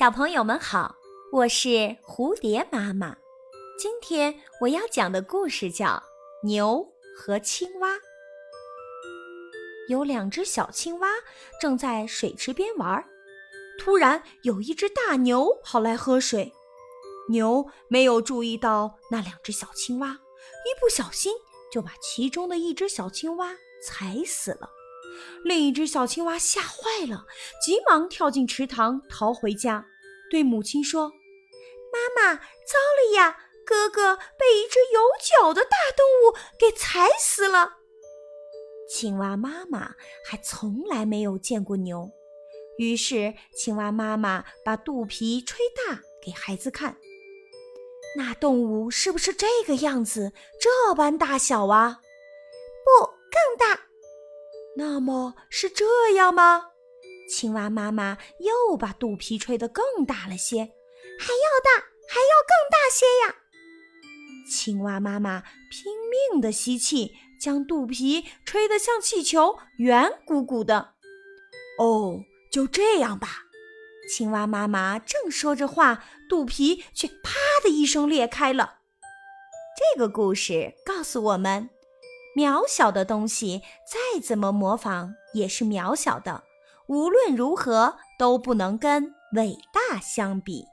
小朋友们好，我是蝴蝶妈妈。今天我要讲的故事叫《牛和青蛙》。有两只小青蛙正在水池边玩，突然有一只大牛跑来喝水，牛没有注意到那两只小青蛙，一不小心就把其中的一只小青蛙踩死了。另一只小青蛙吓坏了，急忙跳进池塘逃回家，对母亲说：“妈妈，糟了呀！哥哥被一只有脚的大动物给踩死了。”青蛙妈妈还从来没有见过牛，于是青蛙妈妈把肚皮吹大给孩子看：“那动物是不是这个样子？这般大小啊？不，更大。”那么是这样吗？青蛙妈妈又把肚皮吹得更大了些，还要大，还要更大些呀！青蛙妈妈拼命地吸气，将肚皮吹得像气球，圆鼓鼓的。哦，就这样吧。青蛙妈妈正说着话，肚皮却啪的一声裂开了。这个故事告诉我们。渺小的东西再怎么模仿也是渺小的，无论如何都不能跟伟大相比。